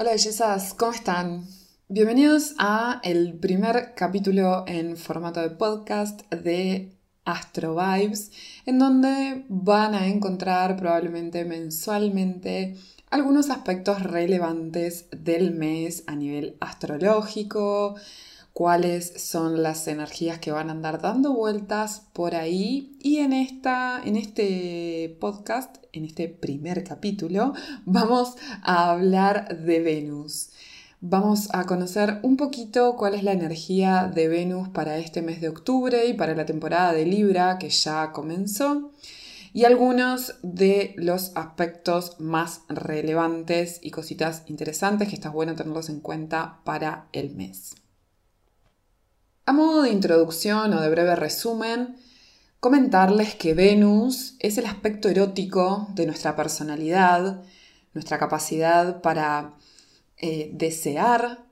Hola bellezas, ¿cómo están? Bienvenidos a el primer capítulo en formato de podcast de Astro Vibes, en donde van a encontrar probablemente mensualmente algunos aspectos relevantes del mes a nivel astrológico, cuáles son las energías que van a andar dando vueltas por ahí. Y en, esta, en este podcast, en este primer capítulo, vamos a hablar de Venus. Vamos a conocer un poquito cuál es la energía de Venus para este mes de octubre y para la temporada de Libra que ya comenzó y algunos de los aspectos más relevantes y cositas interesantes que está bueno tenerlos en cuenta para el mes. A modo de introducción o de breve resumen, comentarles que Venus es el aspecto erótico de nuestra personalidad, nuestra capacidad para eh, desear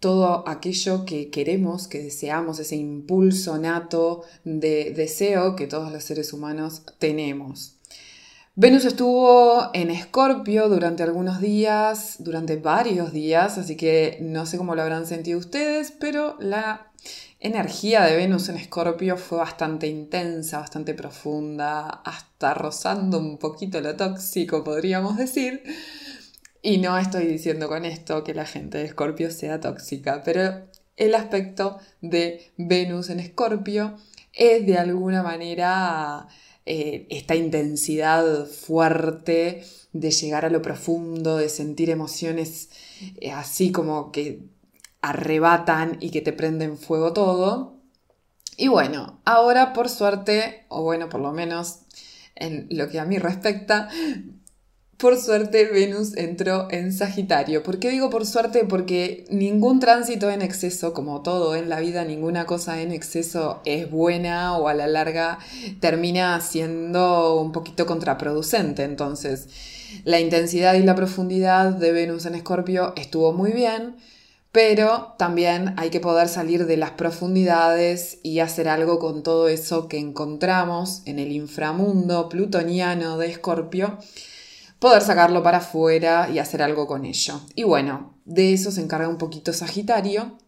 todo aquello que queremos, que deseamos, ese impulso nato de deseo que todos los seres humanos tenemos. Venus estuvo en Escorpio durante algunos días, durante varios días, así que no sé cómo lo habrán sentido ustedes, pero la energía de Venus en Escorpio fue bastante intensa, bastante profunda, hasta rozando un poquito lo tóxico, podríamos decir. Y no estoy diciendo con esto que la gente de Escorpio sea tóxica, pero el aspecto de Venus en Escorpio es de alguna manera eh, esta intensidad fuerte de llegar a lo profundo, de sentir emociones eh, así como que arrebatan y que te prenden fuego todo. Y bueno, ahora por suerte, o bueno, por lo menos en lo que a mí respecta, por suerte Venus entró en Sagitario. ¿Por qué digo por suerte? Porque ningún tránsito en exceso, como todo en la vida, ninguna cosa en exceso es buena o a la larga termina siendo un poquito contraproducente. Entonces, la intensidad y la profundidad de Venus en Escorpio estuvo muy bien pero también hay que poder salir de las profundidades y hacer algo con todo eso que encontramos en el inframundo plutoniano de Escorpio, poder sacarlo para afuera y hacer algo con ello. Y bueno, de eso se encarga un poquito Sagitario.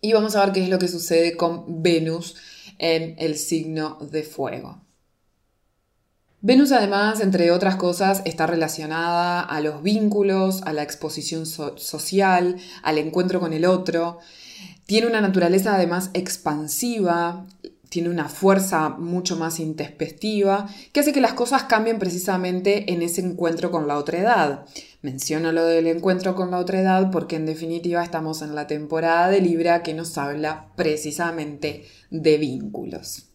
Y vamos a ver qué es lo que sucede con Venus en el signo de fuego. Venus además, entre otras cosas, está relacionada a los vínculos, a la exposición social, al encuentro con el otro. Tiene una naturaleza además expansiva, tiene una fuerza mucho más intespectiva, que hace que las cosas cambien precisamente en ese encuentro con la otra edad. Menciono lo del encuentro con la otra edad porque en definitiva estamos en la temporada de Libra que nos habla precisamente de vínculos.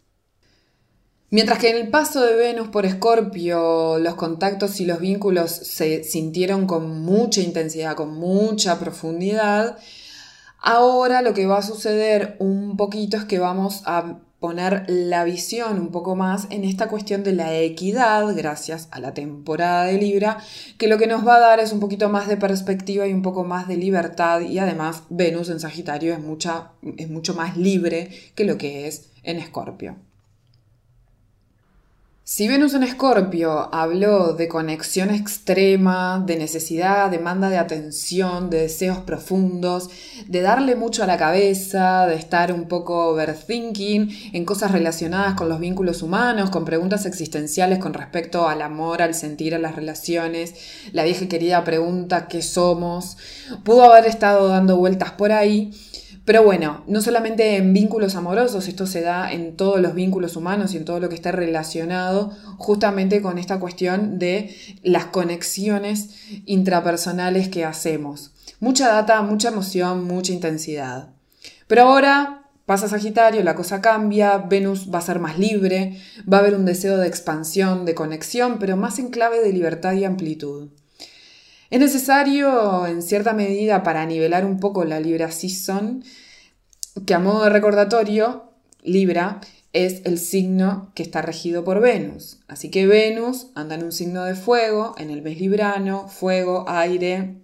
Mientras que en el paso de Venus por Escorpio los contactos y los vínculos se sintieron con mucha intensidad, con mucha profundidad, ahora lo que va a suceder un poquito es que vamos a poner la visión un poco más en esta cuestión de la equidad, gracias a la temporada de Libra, que lo que nos va a dar es un poquito más de perspectiva y un poco más de libertad y además Venus en Sagitario es, mucha, es mucho más libre que lo que es en Escorpio. Si Venus en Escorpio habló de conexión extrema, de necesidad, demanda de atención, de deseos profundos, de darle mucho a la cabeza, de estar un poco overthinking en cosas relacionadas con los vínculos humanos, con preguntas existenciales con respecto al amor, al sentir, a las relaciones, la vieja querida pregunta ¿qué somos? Pudo haber estado dando vueltas por ahí pero bueno, no solamente en vínculos amorosos, esto se da en todos los vínculos humanos y en todo lo que está relacionado justamente con esta cuestión de las conexiones intrapersonales que hacemos. Mucha data, mucha emoción, mucha intensidad. Pero ahora pasa Sagitario, la cosa cambia, Venus va a ser más libre, va a haber un deseo de expansión, de conexión, pero más en clave de libertad y amplitud. Es necesario, en cierta medida, para nivelar un poco la Libra Season, que a modo de recordatorio, Libra es el signo que está regido por Venus. Así que Venus anda en un signo de fuego, en el mes librano, fuego, aire.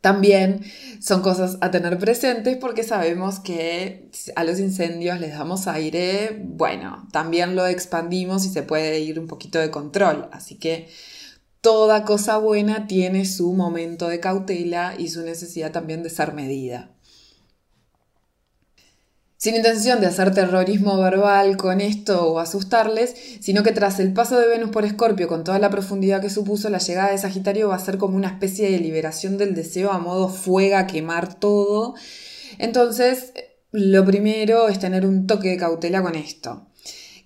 También son cosas a tener presentes porque sabemos que a los incendios les damos aire, bueno, también lo expandimos y se puede ir un poquito de control. Así que toda cosa buena tiene su momento de cautela y su necesidad también de ser medida. Sin intención de hacer terrorismo verbal con esto o asustarles, sino que tras el paso de Venus por Escorpio con toda la profundidad que supuso, la llegada de Sagitario va a ser como una especie de liberación del deseo a modo fuega, quemar todo. Entonces, lo primero es tener un toque de cautela con esto.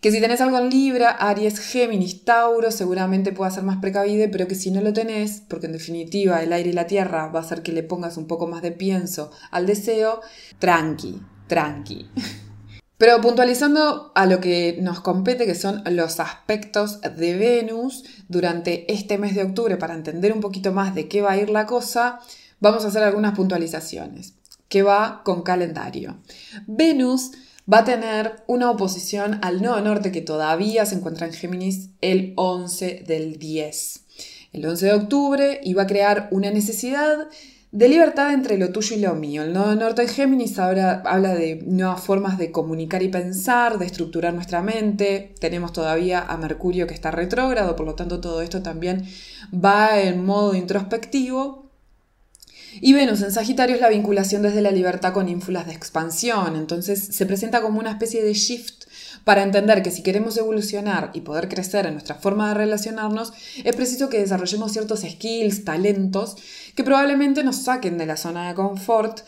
Que si tenés algo en Libra, Aries, Géminis, Tauro, seguramente pueda ser más precavide, pero que si no lo tenés, porque en definitiva el aire y la tierra va a hacer que le pongas un poco más de pienso al deseo, tranqui, tranqui. Pero puntualizando a lo que nos compete, que son los aspectos de Venus durante este mes de octubre, para entender un poquito más de qué va a ir la cosa, vamos a hacer algunas puntualizaciones, que va con calendario. Venus va a tener una oposición al nodo norte que todavía se encuentra en Géminis el 11 del 10. El 11 de octubre iba a crear una necesidad de libertad entre lo tuyo y lo mío. El nodo norte en Géminis habla de nuevas formas de comunicar y pensar, de estructurar nuestra mente. Tenemos todavía a Mercurio que está retrógrado, por lo tanto todo esto también va en modo introspectivo. Y Venus en Sagitario es la vinculación desde la libertad con ínfulas de expansión, entonces se presenta como una especie de shift para entender que si queremos evolucionar y poder crecer en nuestra forma de relacionarnos, es preciso que desarrollemos ciertos skills, talentos, que probablemente nos saquen de la zona de confort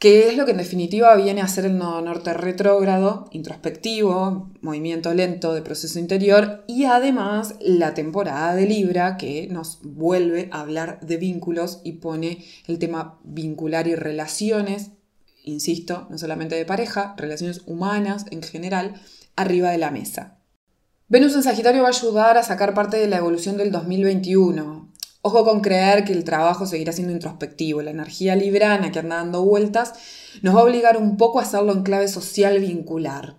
que es lo que en definitiva viene a ser el nodo norte retrógrado, introspectivo, movimiento lento de proceso interior y además la temporada de Libra que nos vuelve a hablar de vínculos y pone el tema vincular y relaciones, insisto, no solamente de pareja, relaciones humanas en general, arriba de la mesa. Venus en Sagitario va a ayudar a sacar parte de la evolución del 2021, Ojo con creer que el trabajo seguirá siendo introspectivo. La energía librana que anda dando vueltas nos va a obligar un poco a hacerlo en clave social vincular.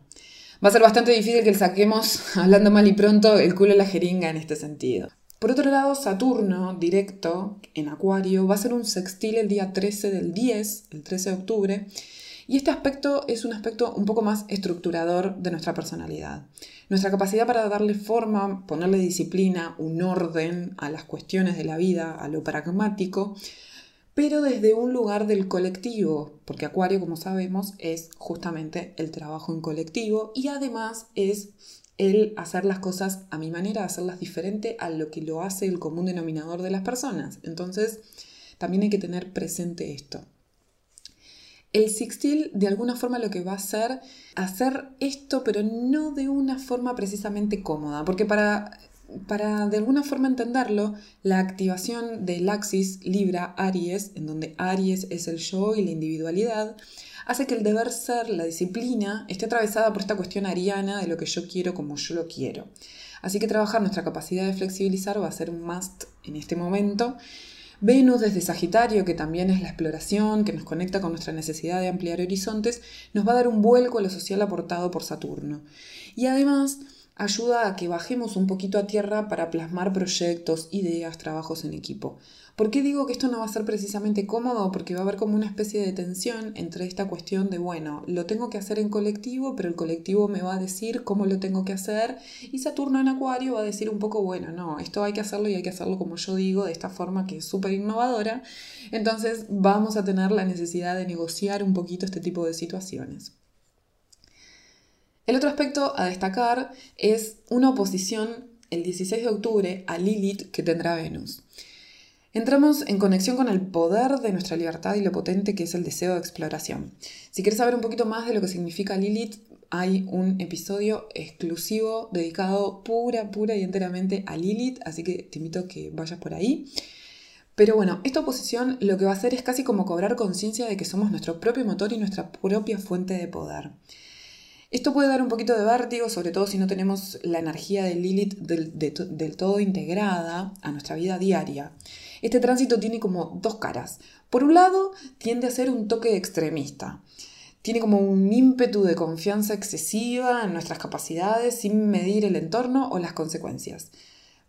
Va a ser bastante difícil que le saquemos, hablando mal y pronto, el culo a la jeringa en este sentido. Por otro lado, Saturno, directo en Acuario, va a ser un sextil el día 13 del 10, el 13 de octubre, y este aspecto es un aspecto un poco más estructurador de nuestra personalidad. Nuestra capacidad para darle forma, ponerle disciplina, un orden a las cuestiones de la vida, a lo pragmático, pero desde un lugar del colectivo, porque Acuario, como sabemos, es justamente el trabajo en colectivo y además es el hacer las cosas a mi manera, hacerlas diferente a lo que lo hace el común denominador de las personas. Entonces, también hay que tener presente esto. El sixtil de alguna forma lo que va a hacer, hacer esto, pero no de una forma precisamente cómoda, porque para, para de alguna forma entenderlo, la activación del axis Libra-Aries, en donde Aries es el yo y la individualidad, hace que el deber ser, la disciplina, esté atravesada por esta cuestión ariana de lo que yo quiero como yo lo quiero. Así que trabajar nuestra capacidad de flexibilizar va a ser un must en este momento Venus desde Sagitario, que también es la exploración, que nos conecta con nuestra necesidad de ampliar horizontes, nos va a dar un vuelco a lo social aportado por Saturno. Y además ayuda a que bajemos un poquito a tierra para plasmar proyectos, ideas, trabajos en equipo. ¿Por qué digo que esto no va a ser precisamente cómodo? Porque va a haber como una especie de tensión entre esta cuestión de, bueno, lo tengo que hacer en colectivo, pero el colectivo me va a decir cómo lo tengo que hacer, y Saturno en Acuario va a decir un poco, bueno, no, esto hay que hacerlo y hay que hacerlo como yo digo, de esta forma que es súper innovadora. Entonces vamos a tener la necesidad de negociar un poquito este tipo de situaciones. El otro aspecto a destacar es una oposición el 16 de octubre a Lilith que tendrá Venus. Entramos en conexión con el poder de nuestra libertad y lo potente que es el deseo de exploración. Si quieres saber un poquito más de lo que significa Lilith, hay un episodio exclusivo dedicado pura, pura y enteramente a Lilith, así que te invito a que vayas por ahí. Pero bueno, esta oposición lo que va a hacer es casi como cobrar conciencia de que somos nuestro propio motor y nuestra propia fuente de poder. Esto puede dar un poquito de vértigo, sobre todo si no tenemos la energía de Lilith del todo integrada a nuestra vida diaria. Este tránsito tiene como dos caras. Por un lado, tiende a ser un toque extremista. Tiene como un ímpetu de confianza excesiva en nuestras capacidades sin medir el entorno o las consecuencias.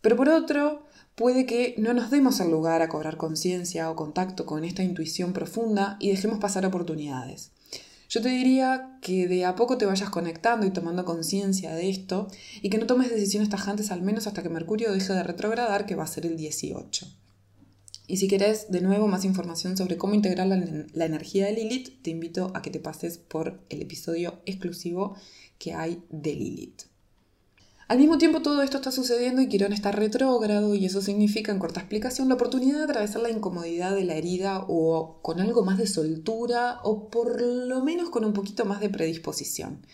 Pero por otro, puede que no nos demos el lugar a cobrar conciencia o contacto con esta intuición profunda y dejemos pasar oportunidades. Yo te diría que de a poco te vayas conectando y tomando conciencia de esto y que no tomes decisiones tajantes al menos hasta que Mercurio deje de retrogradar, que va a ser el 18. Y si querés de nuevo más información sobre cómo integrar la, la, energía de Lilith, te invito a que te pases por el episodio exclusivo que hay de Lilith. Al mismo tiempo todo esto está sucediendo y Quirón está retrógrado y eso significa, en corta explicación, la oportunidad de atravesar la incomodidad de la herida o con algo más de soltura o por lo menos con un poquito más de predisposición.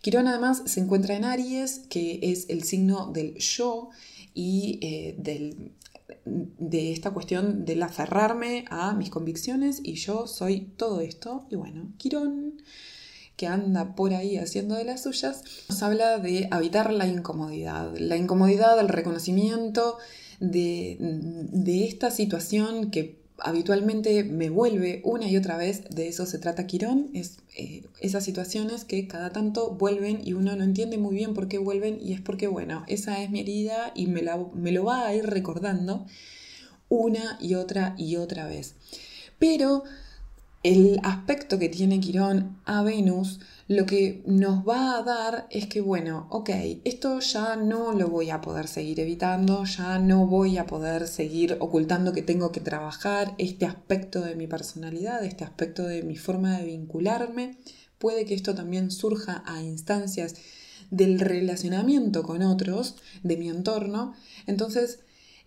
Quirón además se encuentra en Aries, que es el signo del yo y eh, del, de esta cuestión del aferrarme a mis convicciones y yo soy todo esto. Y bueno, Quirón que anda por ahí haciendo de las suyas, nos habla de habitar la incomodidad, la incomodidad, el reconocimiento de, esta situación que habitualmente me vuelve una y otra vez, de eso se trata Quirón, es eh, esas situaciones que cada tanto vuelven y uno no entiende muy bien por qué vuelven y es porque, bueno, esa es mi herida y me, me lo va a ir recordando una y otra y otra vez. Pero el aspecto que tiene Quirón a Venus lo que nos va a dar es que, bueno, ok, esto ya no lo voy a poder seguir evitando, ya no voy a poder seguir ocultando que tengo que trabajar este aspecto de mi personalidad, este aspecto de mi forma de vincularme. Puede que esto también surja a instancias del relacionamiento con otros, de mi entorno. Entonces,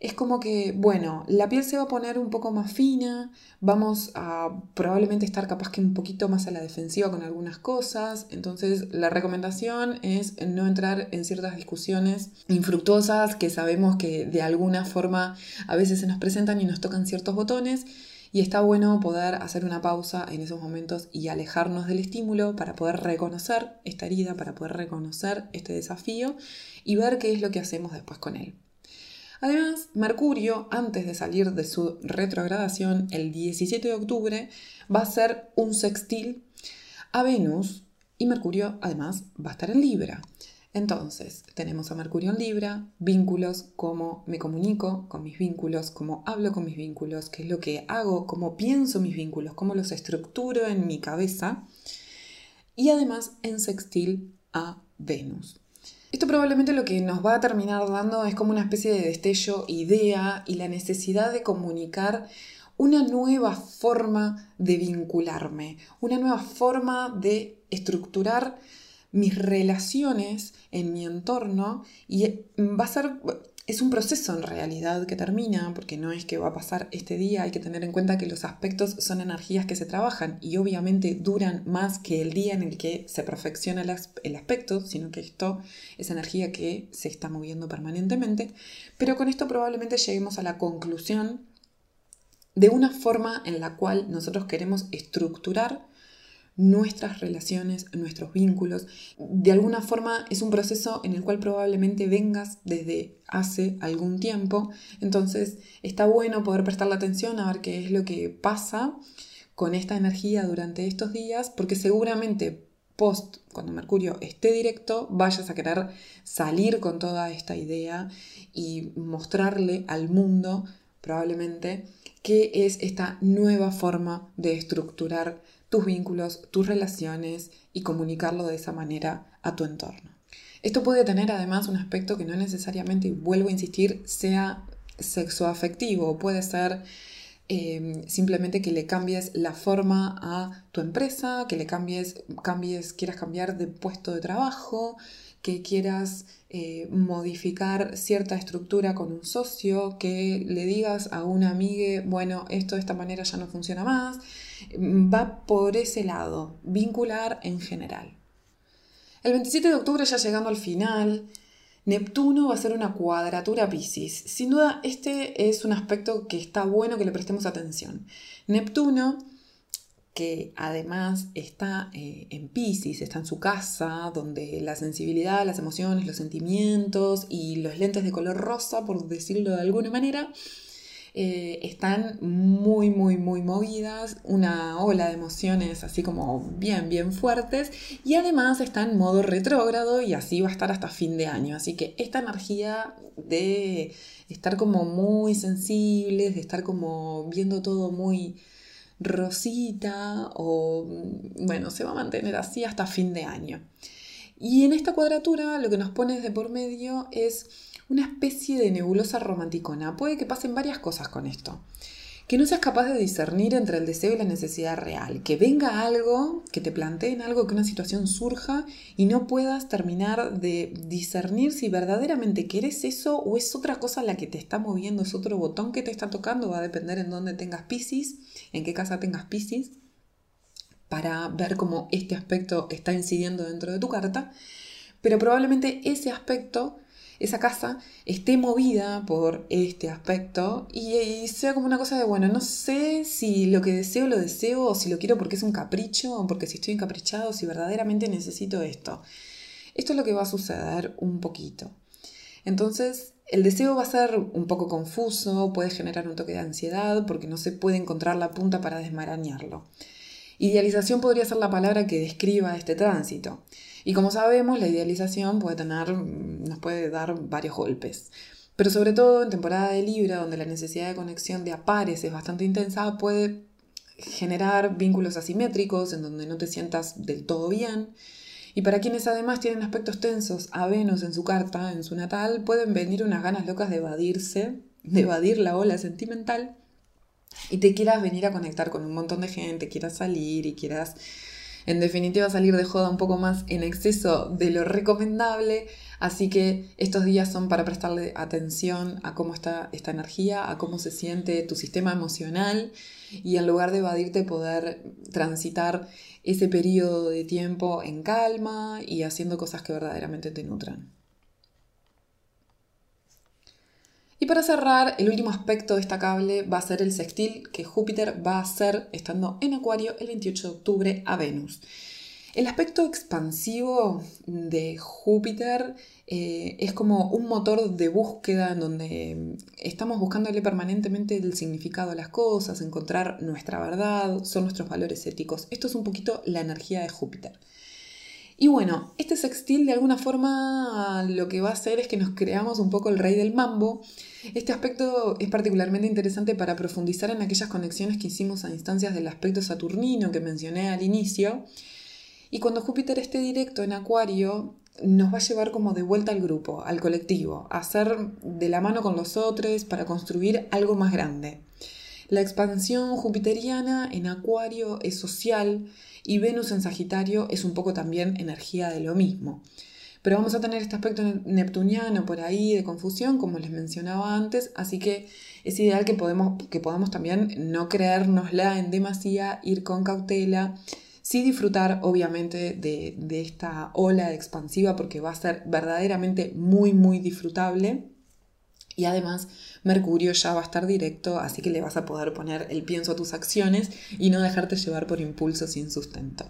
es como que, bueno, la piel se va a poner un poco más fina, vamos a probablemente estar capaz que un poquito más a la defensiva con algunas cosas, entonces la recomendación es no entrar en ciertas discusiones infructuosas que sabemos que de alguna forma a veces se nos presentan y nos tocan ciertos botones. Y está bueno poder hacer una pausa en esos momentos y alejarnos del estímulo para poder reconocer esta herida, para poder reconocer este desafío y ver qué es lo que hacemos después con él. Además, Mercurio, antes de salir de su retrogradación el 17 de octubre, va a ser un sextil a Venus y Mercurio además va a estar en Libra. Entonces, tenemos a Mercurio en Libra, vínculos, cómo me comunico con mis vínculos, cómo hablo con mis vínculos, qué es lo que hago, cómo pienso mis vínculos, cómo los estructuro en mi cabeza. Y además en sextil a Venus. Esto probablemente lo que nos va a terminar dando es como una especie de destello, idea y la necesidad de comunicar una nueva forma de vincularme, una nueva forma de estructurar mis relaciones en mi entorno y va a ser es un proceso en realidad que termina, porque no es que va a pasar este día, hay que tener en cuenta que los aspectos son energías que se trabajan y obviamente duran más que el día en el que se perfecciona el aspecto, sino que esto es energía que se está moviendo permanentemente, pero con esto probablemente lleguemos a la conclusión de una forma en la cual nosotros queremos estructurar nuestras relaciones, nuestros vínculos. De alguna forma es un proceso en el cual probablemente vengas desde hace algún tiempo, entonces está bueno poder prestarle atención a ver qué es lo que pasa con esta energía durante estos días, porque seguramente post, cuando Mercurio esté directo, vayas a querer salir con toda esta idea y mostrarle al mundo, probablemente, qué es esta nueva forma de estructurar tus vínculos, tus relaciones y comunicarlo de esa manera a tu entorno. Esto puede tener además un aspecto que no necesariamente, vuelvo a insistir, sea sexoafectivo, puede ser em, simplemente que le cambies la forma a tu empresa, que le cambies, cambies, quieras cambiar de puesto de trabajo, que quieras eh, modificar cierta estructura con un socio, que le digas a una amiga, bueno, esto de esta manera ya no funciona más, va por ese lado, vincular en general. El 27 de octubre, ya llegando al final, Neptuno va a ser una cuadratura Pisces. Sin duda, este es un aspecto que está bueno que le prestemos atención. Neptuno que además está eh, en Pisces, está en su casa, donde la sensibilidad, las emociones, los sentimientos y los lentes de color rosa, por decirlo de alguna manera, eh, están muy, muy, muy movidas, una ola de emociones así como bien, bien fuertes y además está en modo retrógrado y así va a estar hasta fin de año. Así que esta energía de estar como muy sensibles, de estar como viendo todo muy rosita o bueno, se va a mantener así hasta fin de año. Y en esta cuadratura lo que nos pone de por medio es una especie de nebulosa romanticona. Puede que pasen varias cosas con esto que no seas capaz de discernir entre el deseo y la necesidad real, que venga algo, que te planteen algo, que una situación surja y no puedas terminar de discernir si verdaderamente quieres eso o es otra cosa la que te está moviendo, es otro botón que te está tocando, va a depender en dónde tengas Pisces, en qué casa tengas Pisces, para ver cómo este aspecto está incidiendo dentro de tu carta, pero probablemente ese aspecto esa casa esté movida por este aspecto y, sea como una cosa de, bueno, no sé si lo que deseo lo deseo o si lo quiero porque es un capricho o porque si estoy encaprichado, si verdaderamente necesito esto. Esto es lo que va a suceder un poquito. Entonces, el deseo va a ser un poco confuso, puede generar un toque de ansiedad porque no se puede encontrar la punta para desmarañarlo. Idealización podría ser la palabra que describa este tránsito. Y como sabemos, la idealización puede tener, nos puede dar varios golpes. Pero sobre todo en temporada de Libra, donde la necesidad de conexión de apares es bastante intensa, puede generar vínculos asimétricos en donde no te sientas del todo bien. Y para quienes además tienen aspectos tensos a Venus en su carta, en su natal, pueden venir unas ganas locas de evadirse, de evadir la ola sentimental. Y te quieras venir a conectar con un montón de gente, quieras salir y quieras en definitiva salir de joda un poco más en exceso de lo recomendable, así que estos días son para prestarle atención a cómo está esta energía, a cómo se siente tu sistema emocional y en lugar de evadirte poder transitar ese periodo de tiempo en calma y haciendo cosas que verdaderamente te nutran. Y para cerrar, el último aspecto destacable va a ser el sextil que Júpiter va a hacer estando en Acuario el 28 de octubre a Venus. El aspecto expansivo de Júpiter eh, es como un motor de búsqueda en donde estamos buscándole permanentemente el significado a las cosas, encontrar nuestra verdad, son nuestros valores éticos. Esto es un poquito la energía de Júpiter. Y bueno, este sextil de alguna forma lo que va a hacer es que nos creamos un poco el rey del mambo. Este aspecto es particularmente interesante para profundizar en aquellas conexiones que hicimos a instancias del aspecto saturnino que mencioné al inicio. Y cuando Júpiter esté directo en Acuario, nos va a llevar como de vuelta al grupo, al colectivo, a hacer de la mano con los otros para construir algo más grande. La expansión jupiteriana en Acuario es social, y Venus en Sagitario es un poco también energía de lo mismo. Pero vamos a tener este aspecto neptuniano por ahí de confusión, como les mencionaba antes, así que es ideal que, que podamos también no creérnosla en demasía, ir con cautela, sí disfrutar obviamente de, de esta ola expansiva porque va a ser verdaderamente muy, muy disfrutable. Y además Mercurio ya va a estar directo, así que le vas a poder poner el pienso a tus acciones y no dejarte llevar por impulsos sin sustento.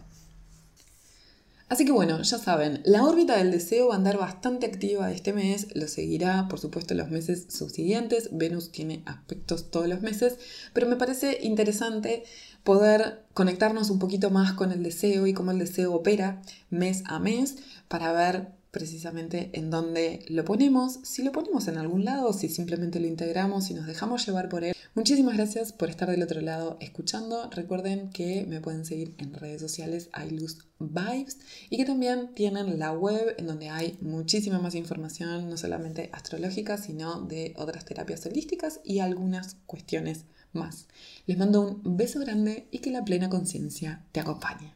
Así que bueno, ya saben, la órbita del deseo va a andar bastante activa este mes, lo seguirá por supuesto los meses subsiguientes, Venus tiene aspectos todos los meses, pero me parece interesante poder conectarnos un poquito más con el deseo y cómo el deseo opera mes a mes para ver precisamente en dónde lo ponemos, si lo ponemos en algún lado, si simplemente lo integramos y nos dejamos llevar por él. Muchísimas gracias por estar del otro lado escuchando. Recuerden que me pueden seguir en redes sociales iLuz Vibes y que también tienen la web en donde hay muchísima más información, no solamente astrológica, sino de otras terapias holísticas y algunas cuestiones más. Les mando un beso grande y que la plena conciencia te acompañe.